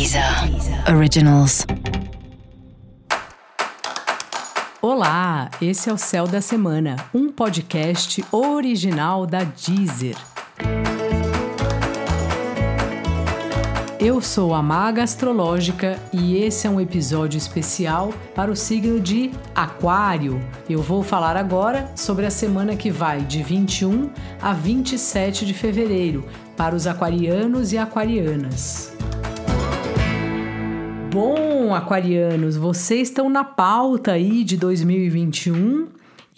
Deezer Originals. Olá, esse é o Céu da Semana, um podcast original da Deezer. Eu sou a Maga Astrológica e esse é um episódio especial para o signo de Aquário. Eu vou falar agora sobre a semana que vai de 21 a 27 de fevereiro para os aquarianos e aquarianas. Bom, aquarianos, vocês estão na pauta aí de 2021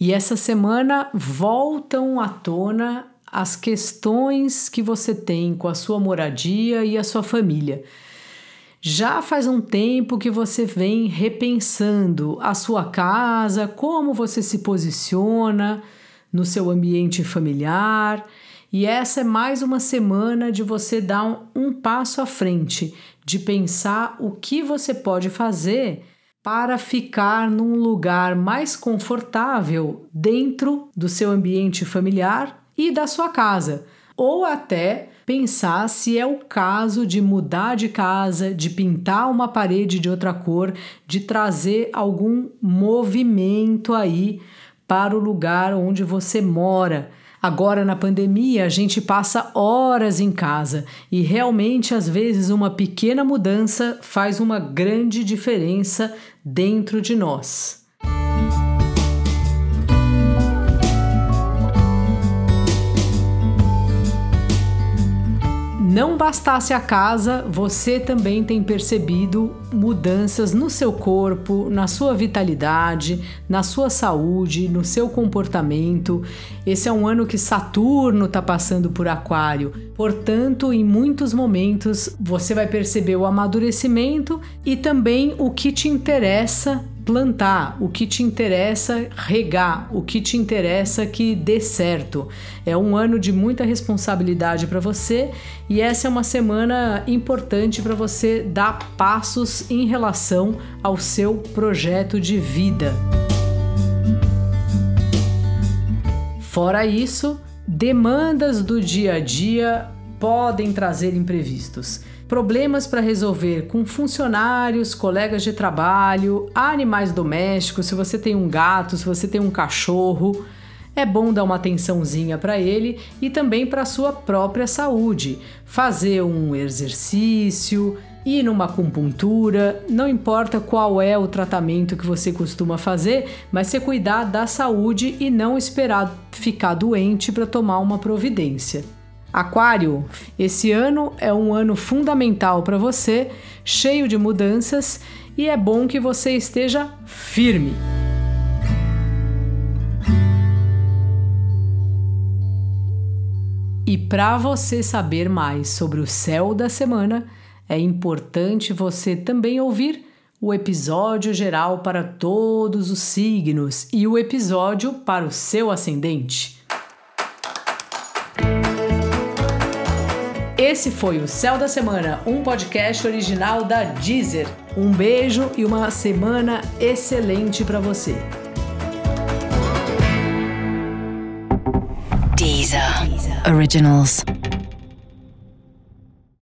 e essa semana voltam à tona as questões que você tem com a sua moradia e a sua família. Já faz um tempo que você vem repensando a sua casa, como você se posiciona no seu ambiente familiar, e essa é mais uma semana de você dar um, um passo à frente de pensar o que você pode fazer para ficar num lugar mais confortável dentro do seu ambiente familiar e da sua casa, ou até pensar se é o caso de mudar de casa, de pintar uma parede de outra cor, de trazer algum movimento aí para o lugar onde você mora Agora, na pandemia, a gente passa horas em casa e realmente, às vezes, uma pequena mudança faz uma grande diferença dentro de nós. Não bastasse a casa, você também tem percebido mudanças no seu corpo, na sua vitalidade, na sua saúde, no seu comportamento. Esse é um ano que Saturno está passando por Aquário, portanto, em muitos momentos você vai perceber o amadurecimento e também o que te interessa plantar, o que te interessa regar, o que te interessa que dê certo. É um ano de muita responsabilidade para você e essa é uma semana importante para você dar passos em relação ao seu projeto de vida. Fora isso, demandas do dia a dia podem trazer imprevistos problemas para resolver com funcionários, colegas de trabalho, animais domésticos, se você tem um gato, se você tem um cachorro, é bom dar uma atençãozinha para ele e também para a sua própria saúde. Fazer um exercício, ir numa acupuntura, não importa qual é o tratamento que você costuma fazer, mas se cuidar da saúde e não esperar ficar doente para tomar uma providência. Aquário, esse ano é um ano fundamental para você, cheio de mudanças e é bom que você esteja firme. E para você saber mais sobre o céu da semana, é importante você também ouvir o episódio geral para todos os signos e o episódio para o seu ascendente. Esse foi o Céu da Semana, um podcast original da Deezer. Um beijo e uma semana excelente para você. Deezer. Originals.